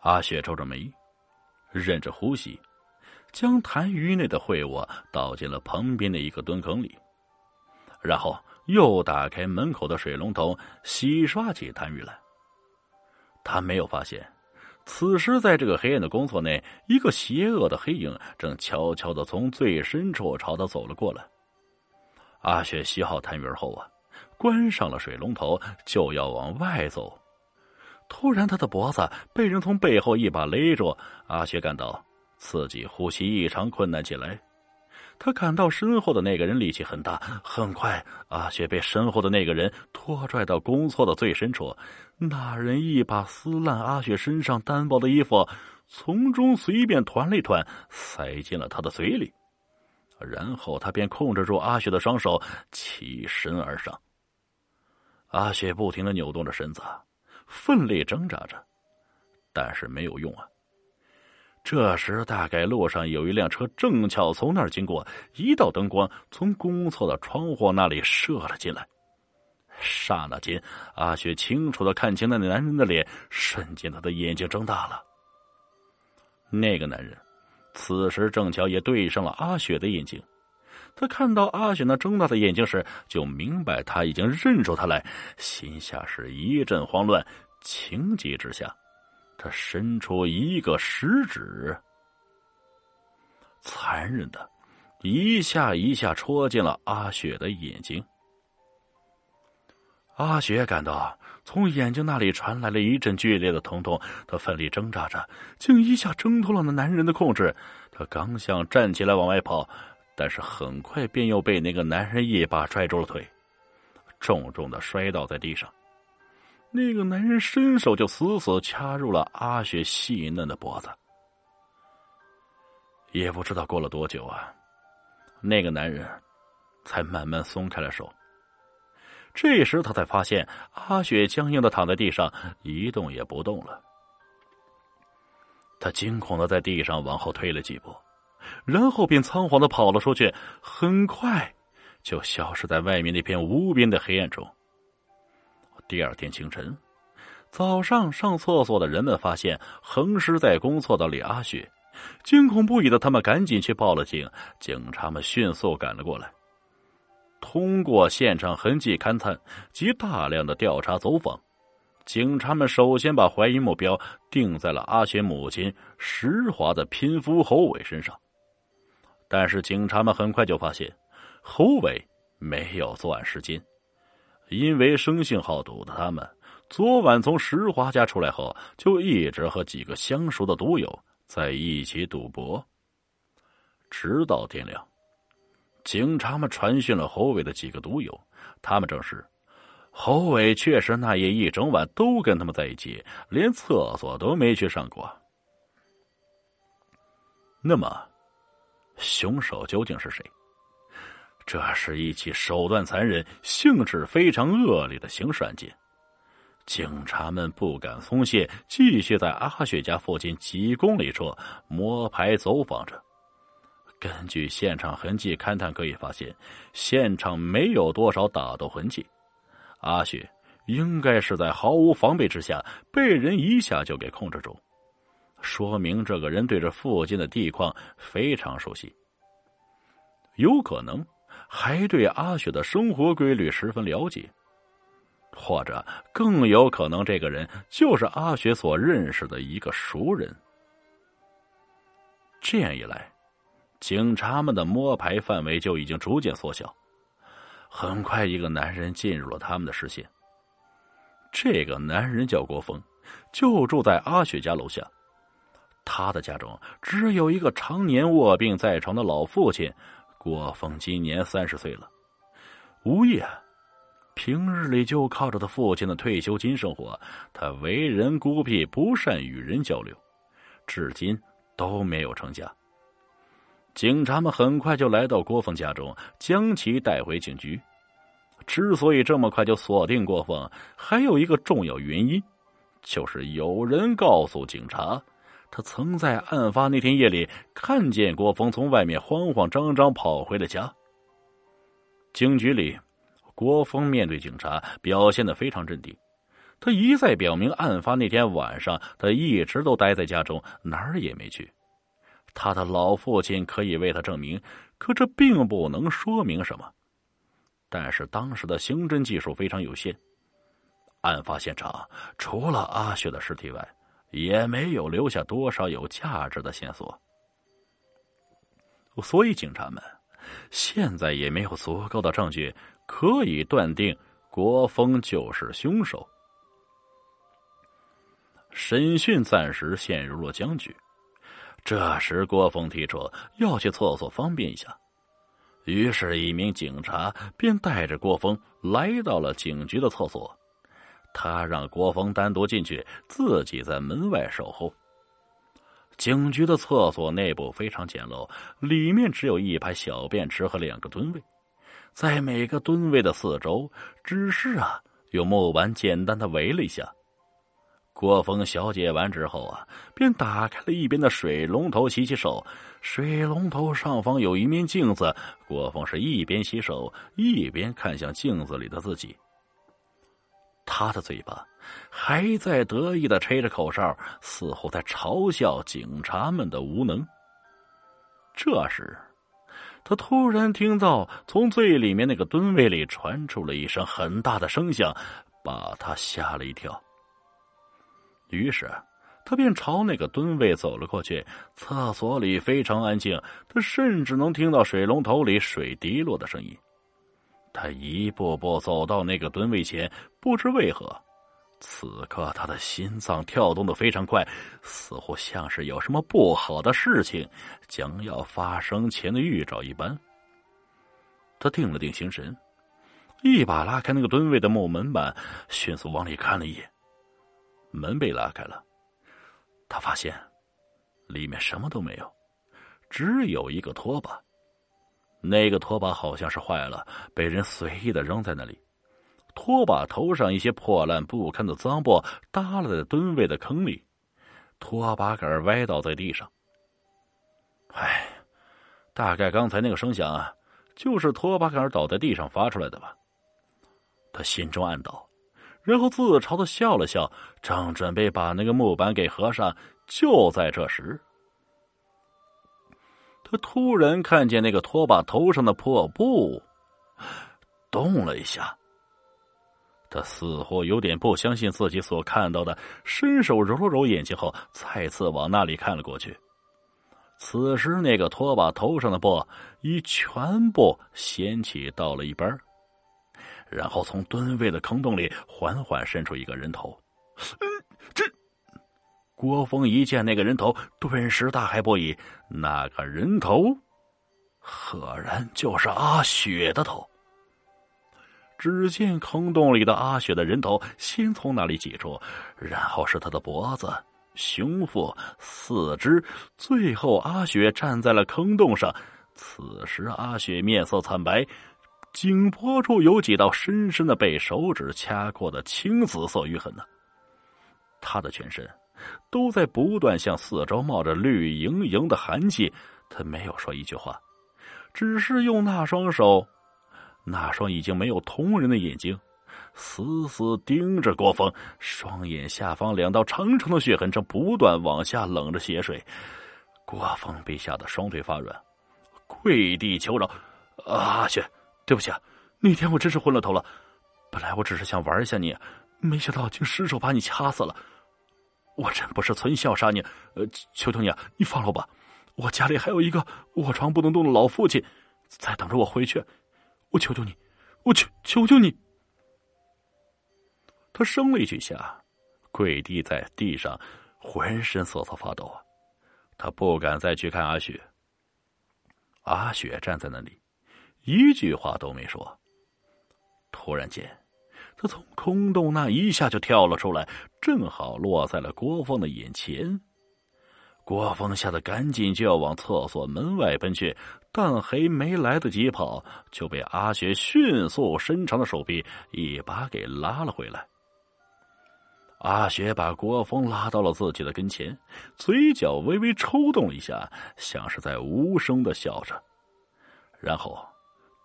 阿雪皱着眉，忍着呼吸，将痰盂内的秽物倒进了旁边的一个蹲坑里，然后又打开门口的水龙头洗刷起痰盂来。他没有发现，此时在这个黑暗的工作内，一个邪恶的黑影正悄悄的从最深处朝他走了过来。阿雪洗好痰盂后啊，关上了水龙头，就要往外走。突然，他的脖子被人从背后一把勒住，阿雪感到自己呼吸异常困难起来。他感到身后的那个人力气很大，很快，阿雪被身后的那个人拖拽到公厕的最深处。那人一把撕烂阿雪身上单薄的衣服，从中随便团了一团，塞进了他的嘴里。然后他便控制住阿雪的双手，起身而上。阿雪不停的扭动着身子，奋力挣扎着，但是没有用啊。这时，大概路上有一辆车正巧从那儿经过，一道灯光从公厕的窗户那里射了进来。刹那间，阿雪清楚的看清那男人的脸，瞬间他的眼睛睁大了。那个男人。此时正巧也对上了阿雪的眼睛，他看到阿雪那睁大的眼睛时，就明白他已经认出他来，心下是一阵慌乱，情急之下，他伸出一个食指，残忍的，一下一下戳进了阿雪的眼睛。阿雪感到从眼睛那里传来了一阵剧烈的疼痛，她奋力挣扎着，竟一下挣脱了那男人的控制。她刚想站起来往外跑，但是很快便又被那个男人一把拽住了腿，重重的摔倒在地上。那个男人伸手就死死掐住了阿雪细嫩的脖子。也不知道过了多久啊，那个男人才慢慢松开了手。这时，他才发现阿雪僵硬的躺在地上，一动也不动了。他惊恐的在地上往后退了几步，然后便仓皇的跑了出去，很快就消失在外面那片无边的黑暗中。第二天清晨，早上上厕所的人们发现横尸在公厕的李，阿雪惊恐不已的，他们赶紧去报了警，警察们迅速赶了过来。通过现场痕迹勘探及大量的调查走访，警察们首先把怀疑目标定在了阿雪母亲石华的拼夫侯伟身上。但是，警察们很快就发现，侯伟没有作案时间，因为生性好赌的他们，昨晚从石华家出来后，就一直和几个相熟的赌友在一起赌博，直到天亮。警察们传讯了侯伟的几个赌友，他们证实，侯伟确实那夜一整晚都跟他们在一起，连厕所都没去上过。那么，凶手究竟是谁？这是一起手段残忍、性质非常恶劣的刑事案件。警察们不敢松懈，继续在阿雪家附近几公里处摸排走访着。根据现场痕迹勘探，可以发现现场没有多少打斗痕迹。阿雪应该是在毫无防备之下被人一下就给控制住，说明这个人对这附近的地况非常熟悉，有可能还对阿雪的生活规律十分了解，或者更有可能这个人就是阿雪所认识的一个熟人。这样一来。警察们的摸排范围就已经逐渐缩小，很快，一个男人进入了他们的视线。这个男人叫郭峰，就住在阿雪家楼下。他的家中只有一个常年卧病在床的老父亲。郭峰今年三十岁了，无业，平日里就靠着他父亲的退休金生活。他为人孤僻，不善与人交流，至今都没有成家。警察们很快就来到郭峰家中，将其带回警局。之所以这么快就锁定郭峰，还有一个重要原因，就是有人告诉警察，他曾在案发那天夜里看见郭峰从外面慌慌张张跑回了家。警局里，郭峰面对警察表现的非常镇定，他一再表明，案发那天晚上他一直都待在家中，哪儿也没去。他的老父亲可以为他证明，可这并不能说明什么。但是当时的刑侦技术非常有限，案发现场除了阿雪的尸体外，也没有留下多少有价值的线索。所以警察们现在也没有足够的证据可以断定国峰就是凶手。审讯暂时陷入了僵局。这时，郭峰提出要去厕所方便一下，于是，一名警察便带着郭峰来到了警局的厕所。他让郭峰单独进去，自己在门外守候。警局的厕所内部非常简陋，里面只有一排小便池和两个蹲位，在每个蹲位的四周，只是啊用木板简单的围了一下。郭峰小解完之后啊，便打开了一边的水龙头洗洗手。水龙头上方有一面镜子，郭峰是一边洗手一边看向镜子里的自己。他的嘴巴还在得意的吹着口哨，似乎在嘲笑警察们的无能。这时，他突然听到从最里面那个蹲位里传出了一声很大的声响，把他吓了一跳。于是，他便朝那个蹲位走了过去。厕所里非常安静，他甚至能听到水龙头里水滴落的声音。他一步步走到那个蹲位前，不知为何，此刻他的心脏跳动的非常快，似乎像是有什么不好的事情将要发生前的预兆一般。他定了定心神，一把拉开那个蹲位的木门板，迅速往里看了一眼。门被拉开了，他发现里面什么都没有，只有一个拖把。那个拖把好像是坏了，被人随意的扔在那里。拖把头上一些破烂不堪的脏布耷拉在蹲位的坑里，拖把杆歪倒在地上。唉，大概刚才那个声响啊，就是拖把杆倒在地上发出来的吧。他心中暗道。然后自嘲的笑了笑，正准备把那个木板给合上，就在这时，他突然看见那个拖把头上的破布动了一下。他似乎有点不相信自己所看到的，伸手揉了揉眼睛后，再次往那里看了过去。此时，那个拖把头上的布已全部掀起到了一边然后从蹲位的坑洞里缓缓伸出一个人头，嗯，这郭峰一见那个人头，顿时大骇不已。那个人头，赫然就是阿雪的头。只见坑洞里的阿雪的人头先从那里挤出，然后是他的脖子、胸腹、四肢，最后阿雪站在了坑洞上。此时阿雪面色惨白。颈脖处有几道深深的被手指掐过的青紫色淤痕呢。他的全身都在不断向四周冒着绿莹莹的寒气。他没有说一句话，只是用那双手，那双已经没有瞳仁的眼睛，死死盯着郭峰。双眼下方两道长长的血痕正不断往下冷着血水。郭峰被吓得双腿发软，跪地求饶：“阿雪。”对不起啊，那天我真是昏了头了。本来我只是想玩一下你，没想到竟失手把你掐死了。我真不是存心要杀你，呃，求求你啊，你放了我吧。我家里还有一个卧床不能动的老父亲，在等着我回去。我求求你，我求求求你。他声泪俱下，跪地在地上，浑身瑟瑟发抖啊。他不敢再去看阿雪。阿雪站在那里。一句话都没说。突然间，他从空洞那一下就跳了出来，正好落在了郭峰的眼前。郭峰吓得赶紧就要往厕所门外奔去，但还没来得及跑，就被阿雪迅速伸长的手臂一把给拉了回来。阿雪把郭峰拉到了自己的跟前，嘴角微微抽动了一下，像是在无声的笑着，然后。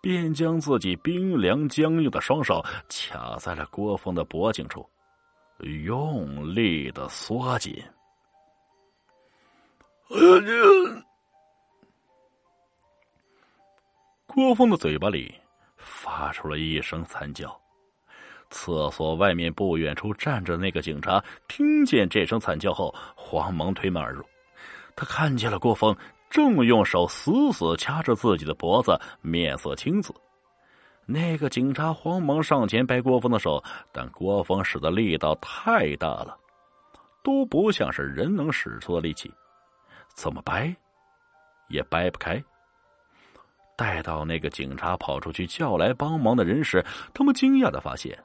便将自己冰凉僵硬的双手卡在了郭峰的脖颈处，用力的缩紧。郭峰的嘴巴里发出了一声惨叫。厕所外面不远处站着那个警察，听见这声惨叫后，慌忙推门而入。他看见了郭峰，正用手死死掐着自己的脖子，面色青紫。那个警察慌忙上前掰郭峰的手，但郭峰使的力道太大了，都不像是人能使出的力气，怎么掰也掰不开。待到那个警察跑出去叫来帮忙的人时，他们惊讶的发现。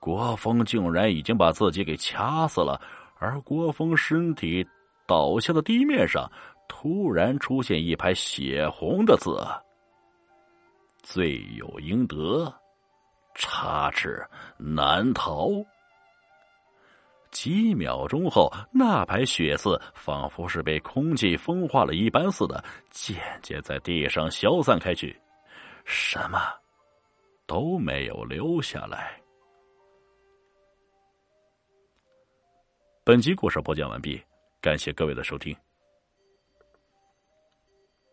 郭峰竟然已经把自己给掐死了，而郭峰身体倒下的地面上，突然出现一排血红的字：“罪有应得，插翅难逃。”几秒钟后，那排血字仿佛是被空气风化了一般似的，渐渐在地上消散开去，什么都没有留下来。本集故事播讲完毕，感谢各位的收听。